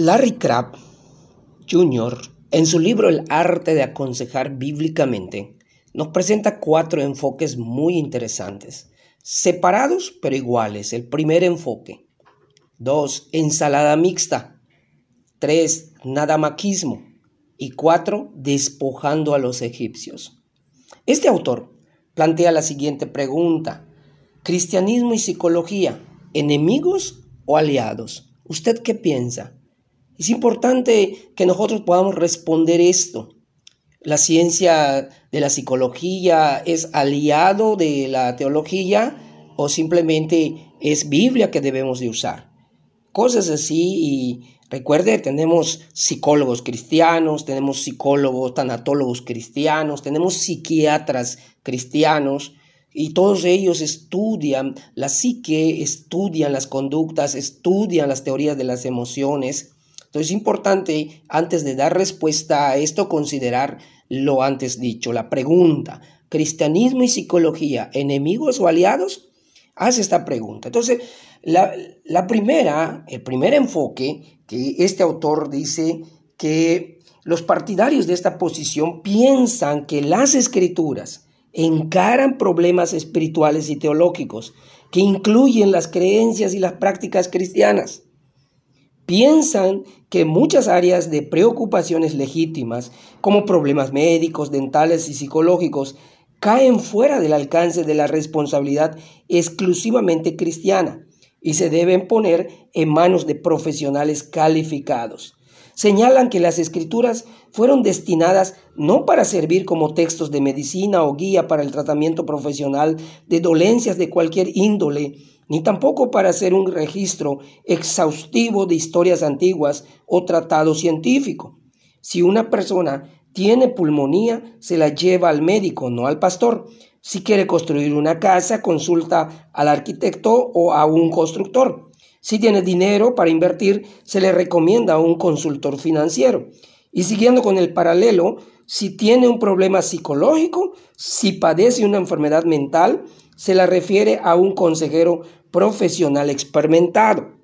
Larry Crabb Jr., en su libro El arte de aconsejar bíblicamente, nos presenta cuatro enfoques muy interesantes, separados pero iguales. El primer enfoque. Dos, ensalada mixta. Tres, nadamaquismo. Y cuatro, despojando a los egipcios. Este autor plantea la siguiente pregunta. ¿Cristianismo y psicología, enemigos o aliados? ¿Usted qué piensa? Es importante que nosotros podamos responder esto. La ciencia de la psicología es aliado de la teología o simplemente es Biblia que debemos de usar. Cosas así y recuerde, tenemos psicólogos cristianos, tenemos psicólogos, tanatólogos cristianos, tenemos psiquiatras cristianos y todos ellos estudian la psique, estudian las conductas, estudian las teorías de las emociones entonces es importante, antes de dar respuesta a esto, considerar lo antes dicho, la pregunta, ¿cristianismo y psicología, enemigos o aliados? Haz esta pregunta. Entonces, la, la primera, el primer enfoque que este autor dice que los partidarios de esta posición piensan que las escrituras encaran problemas espirituales y teológicos que incluyen las creencias y las prácticas cristianas piensan que muchas áreas de preocupaciones legítimas, como problemas médicos, dentales y psicológicos, caen fuera del alcance de la responsabilidad exclusivamente cristiana y se deben poner en manos de profesionales calificados. Señalan que las escrituras fueron destinadas no para servir como textos de medicina o guía para el tratamiento profesional de dolencias de cualquier índole, ni tampoco para hacer un registro exhaustivo de historias antiguas o tratado científico. Si una persona tiene pulmonía, se la lleva al médico, no al pastor. Si quiere construir una casa, consulta al arquitecto o a un constructor. Si tiene dinero para invertir, se le recomienda a un consultor financiero. Y siguiendo con el paralelo, si tiene un problema psicológico, si padece una enfermedad mental, se la refiere a un consejero profesional experimentado.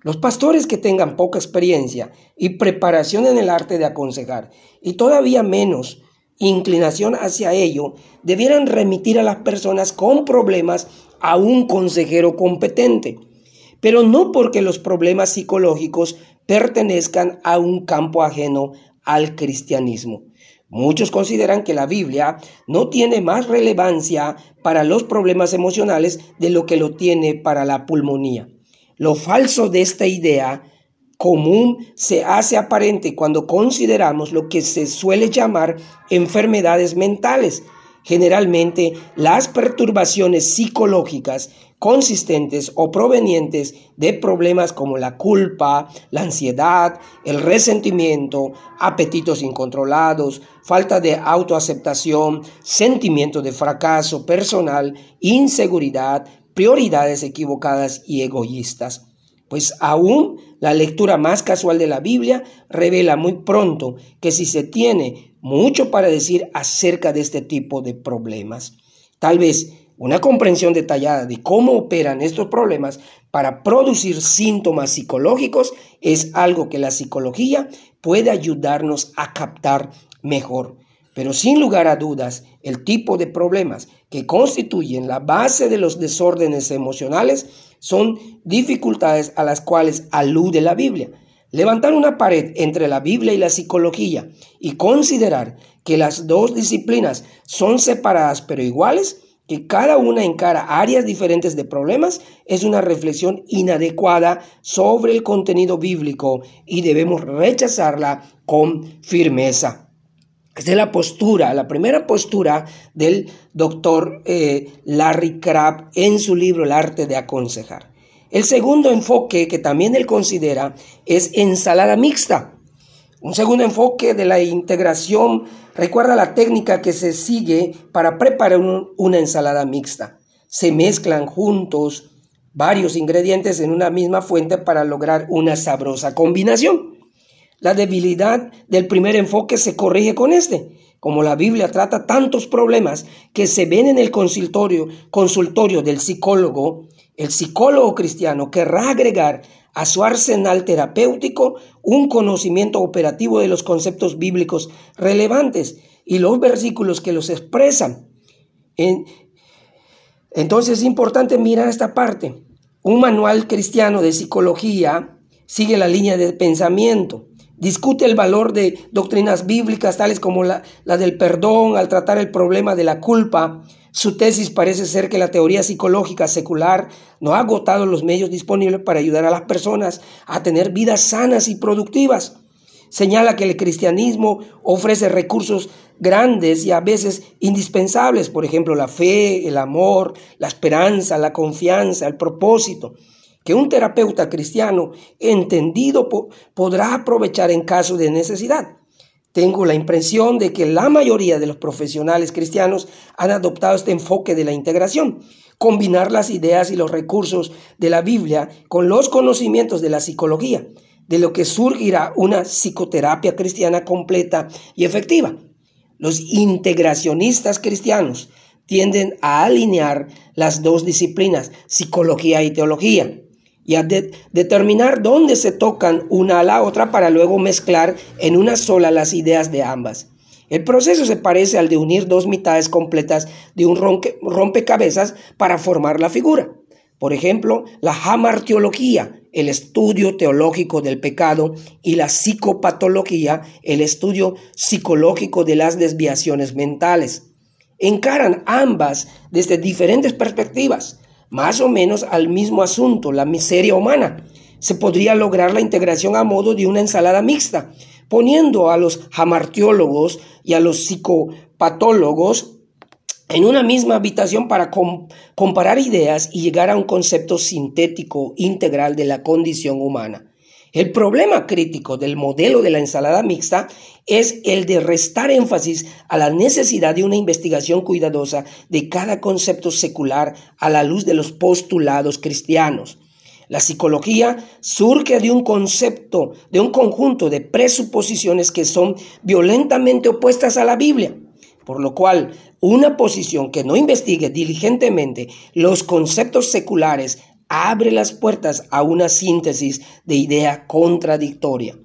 Los pastores que tengan poca experiencia y preparación en el arte de aconsejar y todavía menos inclinación hacia ello, debieran remitir a las personas con problemas a un consejero competente, pero no porque los problemas psicológicos pertenezcan a un campo ajeno al cristianismo. Muchos consideran que la Biblia no tiene más relevancia para los problemas emocionales de lo que lo tiene para la pulmonía. Lo falso de esta idea común se hace aparente cuando consideramos lo que se suele llamar enfermedades mentales, generalmente las perturbaciones psicológicas consistentes o provenientes de problemas como la culpa, la ansiedad, el resentimiento, apetitos incontrolados, falta de autoaceptación, sentimiento de fracaso personal, inseguridad, prioridades equivocadas y egoístas. Pues aún la lectura más casual de la Biblia revela muy pronto que si se tiene mucho para decir acerca de este tipo de problemas, tal vez una comprensión detallada de cómo operan estos problemas para producir síntomas psicológicos es algo que la psicología puede ayudarnos a captar mejor. Pero sin lugar a dudas, el tipo de problemas que constituyen la base de los desórdenes emocionales son dificultades a las cuales alude la Biblia. Levantar una pared entre la Biblia y la psicología y considerar que las dos disciplinas son separadas pero iguales que cada una encara áreas diferentes de problemas es una reflexión inadecuada sobre el contenido bíblico y debemos rechazarla con firmeza. Esta es la postura, la primera postura del doctor eh, Larry Crabb en su libro El arte de aconsejar. El segundo enfoque que también él considera es ensalada mixta. Un segundo enfoque de la integración recuerda la técnica que se sigue para preparar una ensalada mixta. Se mezclan juntos varios ingredientes en una misma fuente para lograr una sabrosa combinación. La debilidad del primer enfoque se corrige con este. Como la Biblia trata tantos problemas que se ven en el consultorio, consultorio del psicólogo, el psicólogo cristiano querrá agregar a su arsenal terapéutico un conocimiento operativo de los conceptos bíblicos relevantes y los versículos que los expresan. entonces es importante mirar esta parte. Un manual cristiano de psicología sigue la línea de pensamiento Discute el valor de doctrinas bíblicas tales como la, del perdón al tratar el problema de la culpa. Su tesis parece ser que la teoría psicológica secular no ha agotado los medios disponibles para ayudar a las personas a tener vidas sanas y productivas. Señala que el cristianismo ofrece recursos grandes y a veces indispensables, por ejemplo, la fe, el amor, la esperanza, la confianza, el propósito que un terapeuta cristiano entendido podrá aprovechar en caso de necesidad. Tengo la impresión de que la mayoría de los profesionales cristianos han adoptado este enfoque de la integración, combinar las ideas y los recursos de la Biblia con los conocimientos de la psicología, de lo que surgirá una psicoterapia cristiana completa y efectiva. Los integracionistas cristianos tienden a alinear las dos disciplinas, psicología y teología y a determinar dónde se tocan una a la otra para luego mezclar en una sola las ideas de ambas. El proceso se parece al de unir dos mitades completas de un rompecabezas para formar la figura. Por ejemplo, la hamartiología, el estudio teológico del pecado, y la psicopatología, el estudio psicológico de las desviaciones mentales. Encaran ambas desde diferentes perspectivas, más o menos al mismo asunto, la miseria humana. Se podría lograr la integración a modo de una ensalada mixta, poniendo a los jamartiólogos y a los psicopatólogos en una misma habitación para comparar ideas y llegar a un concepto sintético integral de la condición humana. El problema crítico del modelo de la ensalada mixta es el de restar énfasis a la necesidad de una investigación cuidadosa de cada concepto secular a la luz de los postulados cristianos. La psicología surge de un concepto, de un conjunto de presuposiciones que son violentamente opuestas a la Biblia, por lo cual una posición que no investigue diligentemente los conceptos seculares abre las puertas a una síntesis de idea contradictoria.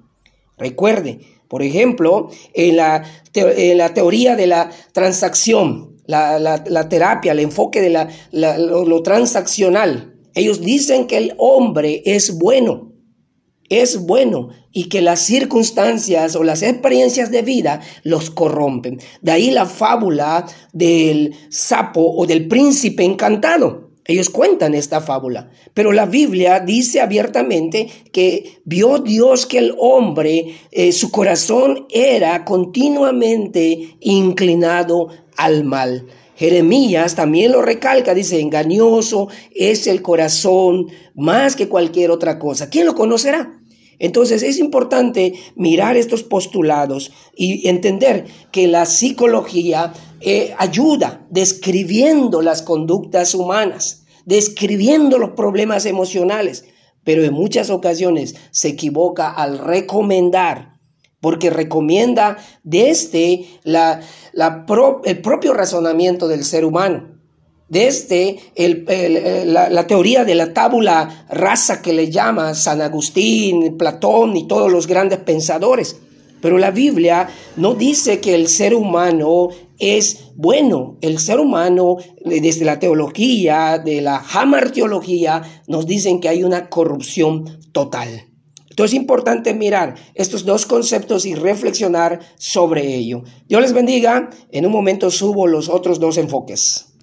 Recuerde, por ejemplo, en la, la teoría de la transacción, la, terapia, el enfoque de la, lo, lo transaccional, ellos dicen que el hombre es bueno, es bueno y que las circunstancias o las experiencias de vida los corrompen. De ahí la fábula del sapo o del príncipe encantado. Ellos cuentan esta fábula, pero la Biblia dice abiertamente que vio Dios que el hombre, eh, su corazón era continuamente inclinado al mal. Jeremías también lo recalca, dice, engañoso es el corazón más que cualquier otra cosa. ¿Quién lo conocerá? Entonces es importante mirar estos postulados y entender que la psicología eh, ayuda describiendo las conductas humanas, describiendo los problemas emocionales, pero en muchas ocasiones se equivoca al recomendar, porque recomienda desde el propio razonamiento del ser humano desde la, teoría de la tábula rasa que le llama San Agustín, Platón y todos los grandes pensadores. Pero la Biblia no dice que el ser humano es bueno. El ser humano, desde la teología, de la teología, nos dicen que hay una corrupción total. Entonces es importante mirar estos dos conceptos y reflexionar sobre ello. Dios les bendiga. En un momento subo los otros dos enfoques.